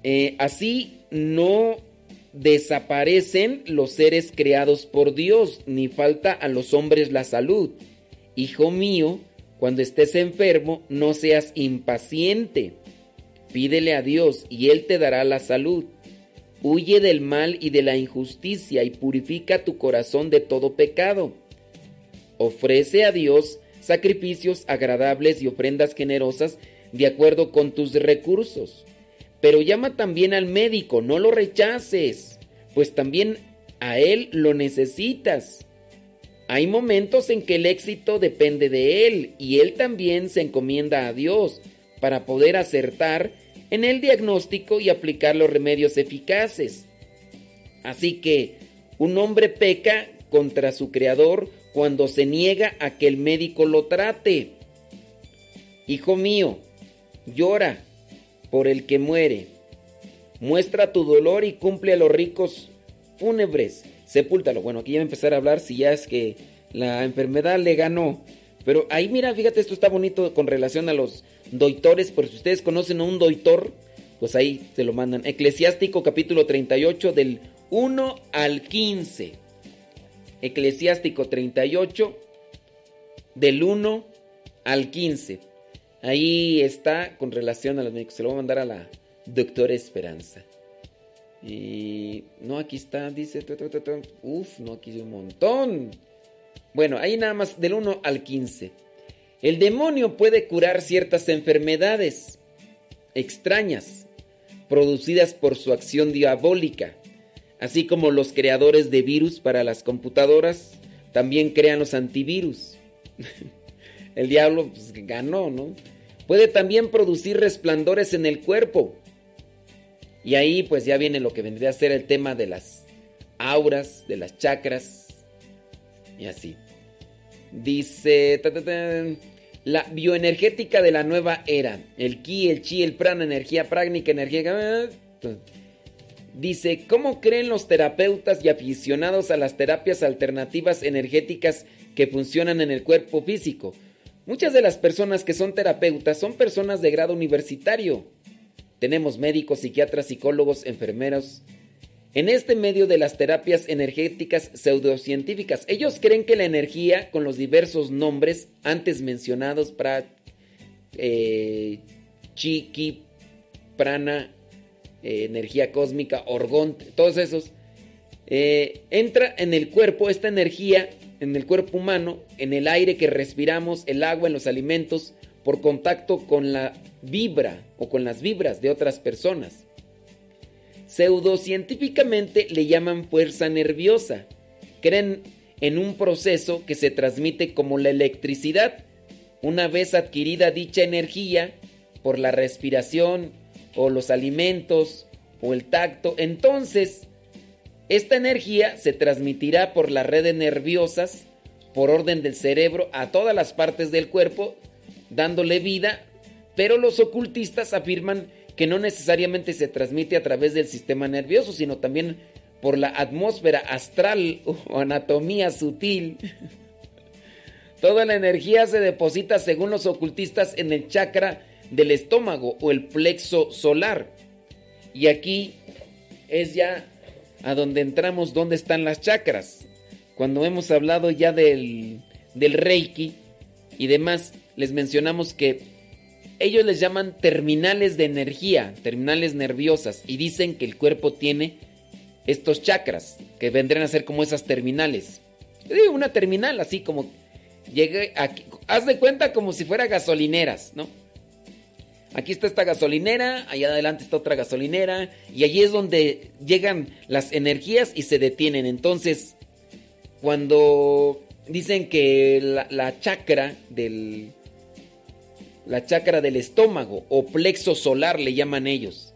B: Eh, así no desaparecen los seres creados por Dios, ni falta a los hombres la salud. Hijo mío, cuando estés enfermo, no seas impaciente. Pídele a Dios y Él te dará la salud. Huye del mal y de la injusticia y purifica tu corazón de todo pecado. Ofrece a Dios sacrificios agradables y ofrendas generosas de acuerdo con tus recursos. Pero llama también al médico, no lo rechaces, pues también a él lo necesitas. Hay momentos en que el éxito depende de él y él también se encomienda a Dios para poder acertar en el diagnóstico y aplicar los remedios eficaces. Así que un hombre peca contra su creador cuando se niega a que el médico lo trate. Hijo mío, llora por el que muere Muestra tu dolor y cumple a los ricos fúnebres. Sepúltalo. Bueno, aquí ya voy a empezar a hablar si ya es que la enfermedad le ganó. Pero ahí mira, fíjate, esto está bonito con relación a los doitores. Por si ustedes conocen a un doitor, pues ahí se lo mandan. Eclesiástico capítulo 38 del 1 al 15. Eclesiástico 38 del 1 al 15. Ahí está con relación a los médicos. Se lo voy a mandar a la doctora Esperanza. Y no, aquí está, dice. Uf, no, aquí hay un montón. Bueno, ahí nada más del 1 al 15. El demonio puede curar ciertas enfermedades extrañas producidas por su acción diabólica, así como los creadores de virus para las computadoras también crean los antivirus. El diablo pues, ganó, ¿no? Puede también producir resplandores en el cuerpo. Y ahí pues ya viene lo que vendría a ser el tema de las auras, de las chakras. Y así. Dice la bioenergética de la nueva era. El ki, el chi, el prana, energía práctica, energía... Dice, ¿cómo creen los terapeutas y aficionados a las terapias alternativas energéticas que funcionan en el cuerpo físico? Muchas de las personas que son terapeutas son personas de grado universitario. Tenemos médicos, psiquiatras, psicólogos, enfermeros. En este medio de las terapias energéticas pseudocientíficas, ellos creen que la energía, con los diversos nombres antes mencionados, para eh, chi, prana, eh, energía cósmica, orgón, todos esos, eh, entra en el cuerpo, esta energía en el cuerpo humano, en el aire que respiramos, el agua, en los alimentos, por contacto con la vibra o con las vibras de otras personas. Pseudocientíficamente le llaman fuerza nerviosa. Creen en un proceso que se transmite como la electricidad. Una vez adquirida dicha energía por la respiración o los alimentos o el tacto, entonces esta energía se transmitirá por las redes nerviosas, por orden del cerebro, a todas las partes del cuerpo, dándole vida, pero los ocultistas afirman que no necesariamente se transmite a través del sistema nervioso, sino también por la atmósfera astral o anatomía sutil. Toda la energía se deposita, según los ocultistas, en el chakra del estómago o el plexo solar. Y aquí es ya a donde entramos, dónde están las chakras. Cuando hemos hablado ya del, del Reiki y demás, les mencionamos que ellos les llaman terminales de energía, terminales nerviosas, y dicen que el cuerpo tiene estos chakras, que vendrían a ser como esas terminales. una terminal así como llegué aquí, haz de cuenta como si fuera gasolineras, ¿no? Aquí está esta gasolinera, allá adelante está otra gasolinera, y allí es donde llegan las energías y se detienen. Entonces, cuando dicen que la, la chakra del. La chakra del estómago o plexo solar le llaman ellos.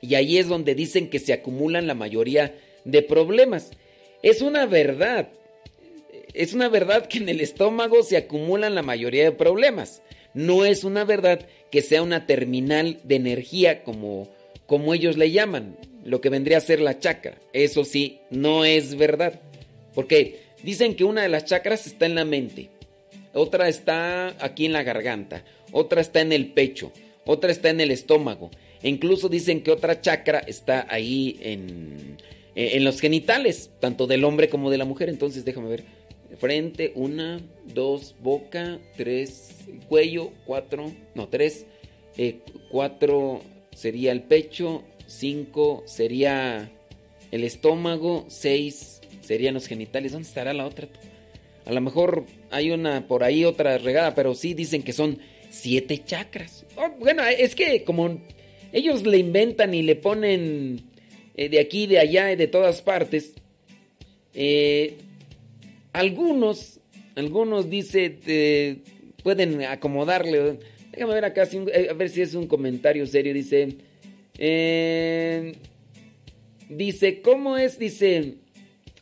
B: Y ahí es donde dicen que se acumulan la mayoría de problemas. Es una verdad. Es una verdad que en el estómago se acumulan la mayoría de problemas. No es una verdad que sea una terminal de energía como, como ellos le llaman, lo que vendría a ser la chakra. Eso sí, no es verdad. Porque dicen que una de las chakras está en la mente, otra está aquí en la garganta, otra está en el pecho, otra está en el estómago. E incluso dicen que otra chakra está ahí en, en los genitales, tanto del hombre como de la mujer. Entonces déjame ver frente, una, dos, boca, tres, cuello, cuatro, no, tres, eh, cuatro sería el pecho, cinco sería el estómago, seis serían los genitales. ¿Dónde estará la otra? A lo mejor hay una por ahí otra regada, pero sí dicen que son siete chakras. Oh, bueno, es que como ellos le inventan y le ponen eh, de aquí, de allá, y de todas partes, eh, algunos, algunos dice, pueden acomodarle. Déjame ver acá, eh, a ver si es un comentario serio. Dice, eh, dice, ¿cómo es? Dice,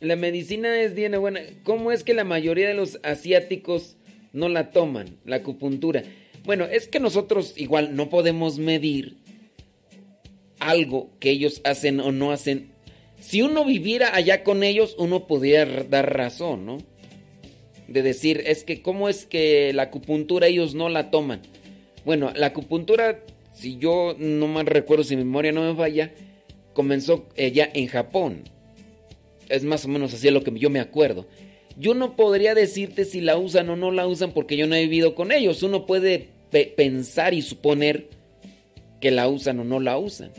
B: la medicina es bien buena. ¿Cómo es que la mayoría de los asiáticos no la toman, la acupuntura? Bueno, es que nosotros igual no podemos medir algo que ellos hacen o no hacen. Si uno viviera allá con ellos, uno podría dar razón, ¿no? De decir, es que cómo es que la acupuntura ellos no la toman. Bueno, la acupuntura, si yo no mal recuerdo, si mi memoria no me falla, comenzó ya en Japón. Es más o menos así lo que yo me acuerdo. Yo no podría decirte si la usan o no la usan porque yo no he vivido con ellos. Uno puede pe- pensar y suponer que la usan o no la usan.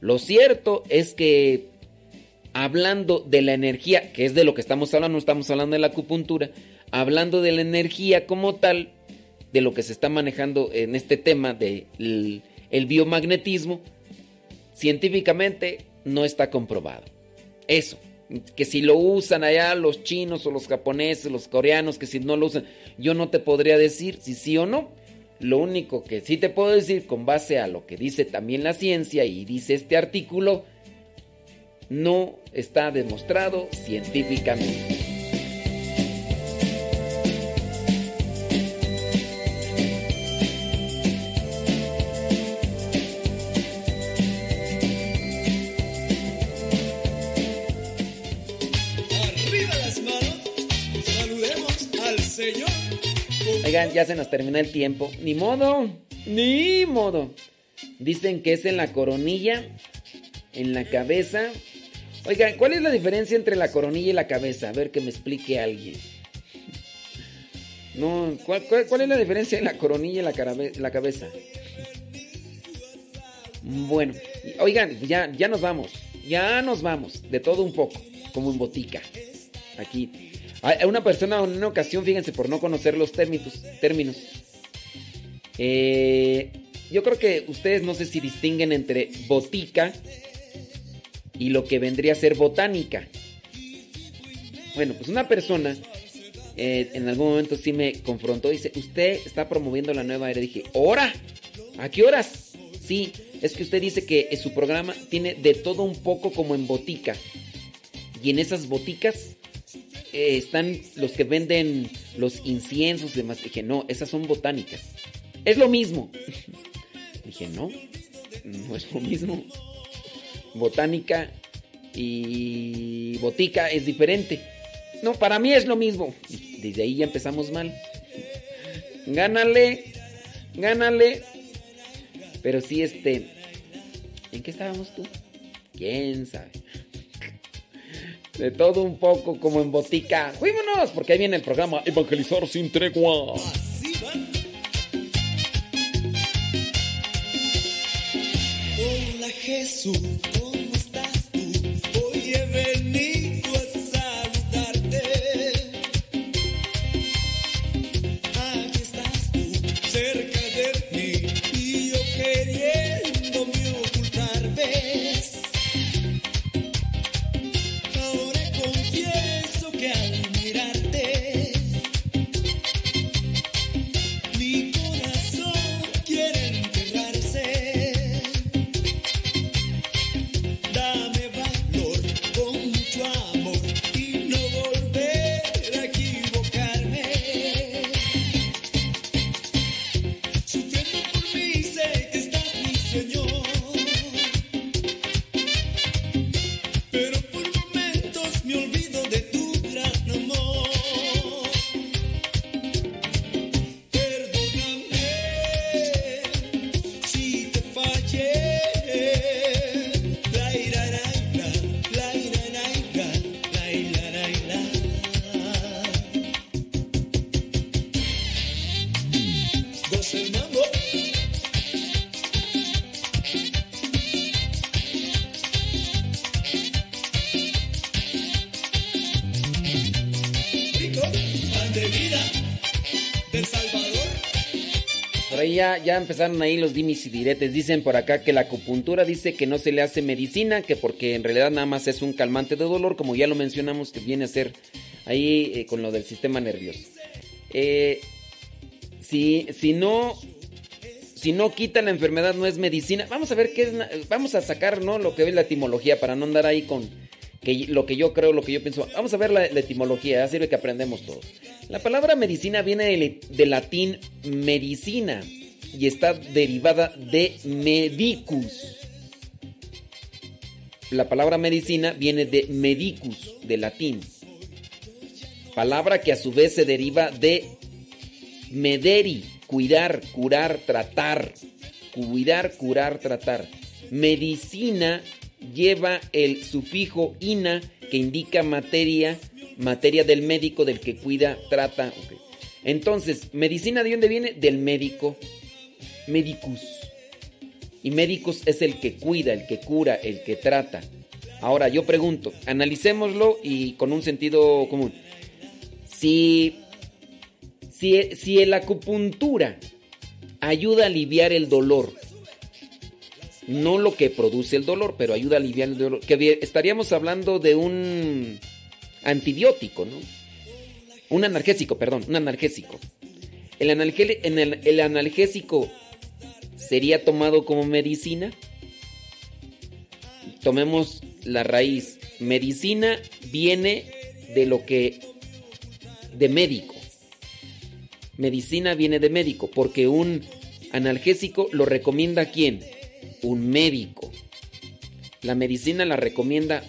B: Lo cierto es que hablando de la energía, que es de lo que estamos hablando, estamos hablando de la acupuntura, hablando de la energía como tal, de lo que se está manejando en este tema del el biomagnetismo, científicamente no está comprobado. Eso, que si lo usan allá los chinos o los japoneses, los coreanos, que si no lo usan, yo no te podría decir si sí o no. Lo único que sí te puedo decir con base a lo que dice también la ciencia y dice este artículo, no está demostrado científicamente. Ya se nos termina el tiempo. Ni modo, ni modo. Dicen que es en la coronilla, en la cabeza. Oigan, ¿cuál es la diferencia entre la coronilla y la cabeza? A ver que me explique alguien. No, ¿cuál, es la diferencia en la coronilla y la cabeza? Bueno, oigan, ya, ya nos vamos. Ya nos vamos. De todo un poco. Como en botica. Aquí. Una persona en una ocasión, fíjense, por no conocer los términos. términos eh, yo creo que ustedes no sé si distinguen entre botica y lo que vendría a ser botánica. Bueno, pues una persona eh, en algún momento sí me confrontó. Dice, usted está promoviendo la nueva era. Dije, ¿hora? ¿A qué horas? Sí, es que usted dice que su programa tiene de todo un poco como en botica. Y en esas boticas eh, están los que venden los inciensos y demás. Dije, no, esas son botánicas. Es lo mismo. Dije, no, no es lo mismo. Botánica y botica es diferente. No, para mí es lo mismo. Desde ahí ya empezamos mal. Gánale, gánale. Pero sí, este. ¿En qué estábamos tú? ¿Quién sabe? De todo un poco como en botica. ¡Fuímonos! Porque ahí viene el programa Evangelizar sin tregua.
D: Hola Jesús, Por
B: ahí ya, ya empezaron ahí los dimis y diretes. Dicen por acá que la acupuntura dice que no se le hace medicina, que porque en realidad nada más es un calmante de dolor, como ya lo mencionamos, que viene a ser ahí eh, con lo del sistema nervioso. Eh, si, no. Si no quita la enfermedad, no es medicina. Vamos a ver qué es. Vamos a sacar, ¿no? Lo que es la etimología para no andar ahí con que lo que yo creo, lo que yo pienso. Vamos a ver la, etimología, ya sirve que aprendemos todo. La palabra medicina viene del, del latín medicina y está derivada de medicus. la palabra medicina viene de medicus, de latín. Palabra que a su vez se deriva de mederi, cuidar, curar, tratar. Cuidar, curar, tratar. Medicina lleva el sufijo ina que indica materia, materia del médico, del que cuida, trata. Entonces, medicina de dónde viene? Del médico. Medicus. Y médicos es el que cuida, el que cura, el que trata. Ahora yo pregunto, analicémoslo y con un sentido común. Si, si, si la acupuntura ayuda a aliviar el dolor, no lo que produce el dolor, pero ayuda a aliviar el dolor, estaríamos hablando de un antibiótico, ¿no? Un analgésico, perdón, un analgésico. El, el- analgésico sería tomado como medicina. Tomemos la raíz. Medicina viene de lo que... de médico. Medicina viene de médico, porque un analgésico lo recomienda quién? Un médico. La medicina la recomienda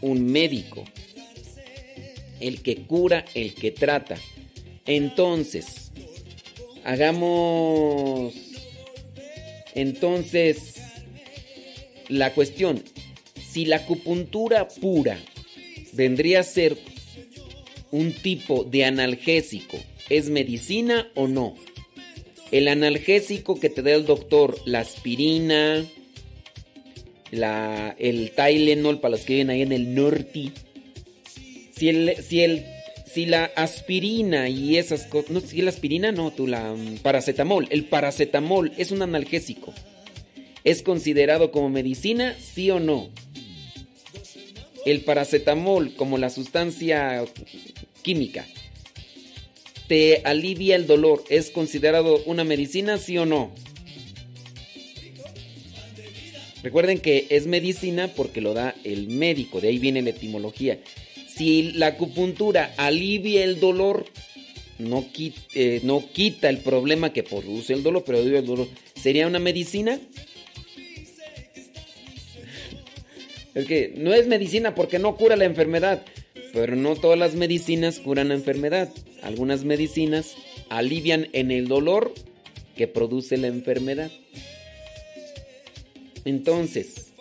B: un médico. El que cura, el que trata. Entonces, hagamos entonces, la cuestión, si la acupuntura pura vendría a ser un tipo de analgésico, ¿es medicina o no? El analgésico que te da el doctor, la aspirina, la, el Tylenol para los que viven ahí en el norte, si el, si el, si la aspirina y esas cosas, no, si la aspirina no, tú la mm, paracetamol, el paracetamol es un analgésico. ¿Es considerado como medicina, sí o no? El paracetamol como la sustancia química te alivia el dolor, ¿es considerado una medicina, sí o no? Recuerden que es medicina porque lo da el médico, de ahí viene la etimología. Si la acupuntura alivia el dolor, no quita, no quita el problema que produce el dolor, pero alivia el dolor, ¿sería una medicina? Es que no es medicina porque no cura la enfermedad, pero no todas las medicinas curan la enfermedad. Algunas medicinas alivian en el dolor que produce la enfermedad. Entonces,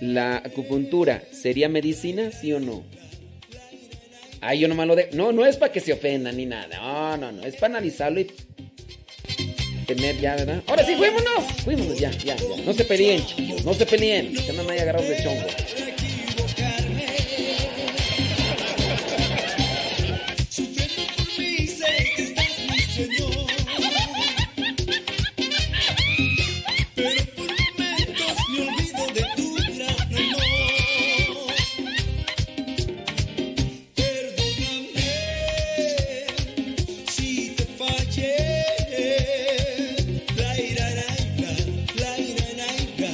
B: ¿la acupuntura sería medicina, sí o no? Ay, yo nomás lo de... No, no es para que se ofendan ni nada. No, no, no. Es para analizarlo y tener ya, ¿verdad? Ahora sí, fuímonos. Fuímonos ya, ya, ya. No se peleen, chicos. No se peleen. Que no me haya agarrado de chongo.